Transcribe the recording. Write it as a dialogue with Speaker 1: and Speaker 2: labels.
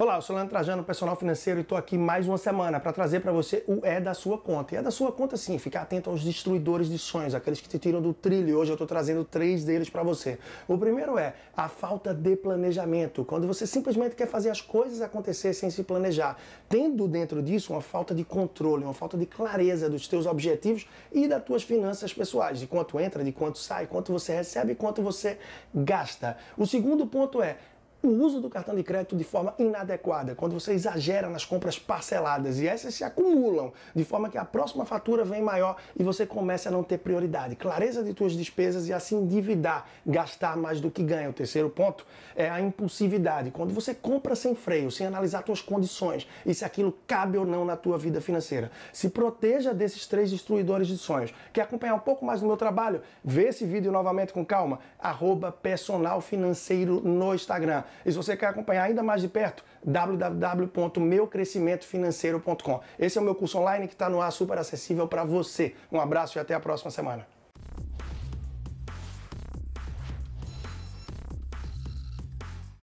Speaker 1: Olá, eu sou Leandro Trajano, personal financeiro, e estou aqui mais uma semana para trazer para você o É da Sua Conta. E é da sua conta sim, ficar atento aos destruidores de sonhos, aqueles que te tiram do trilho. Hoje eu estou trazendo três deles para você. O primeiro é a falta de planejamento, quando você simplesmente quer fazer as coisas acontecer sem se planejar, tendo dentro disso uma falta de controle, uma falta de clareza dos teus objetivos e das tuas finanças pessoais, de quanto entra, de quanto sai, quanto você recebe e quanto você gasta. O segundo ponto é o uso do cartão de crédito de forma inadequada, quando você exagera nas compras parceladas e essas se acumulam, de forma que a próxima fatura vem maior e você começa a não ter prioridade, clareza de suas despesas e assim endividar, gastar mais do que ganha. O terceiro ponto é a impulsividade, quando você compra sem freio, sem analisar suas condições e se aquilo cabe ou não na tua vida financeira. Se proteja desses três destruidores de sonhos. Quer acompanhar um pouco mais do meu trabalho? Vê esse vídeo novamente com calma, arroba personal financeiro no Instagram. E se você quer acompanhar ainda mais de perto, www.meucrescimentofinanceiro.com. Esse é o meu curso online que está no ar super acessível para você. Um abraço e até a próxima semana.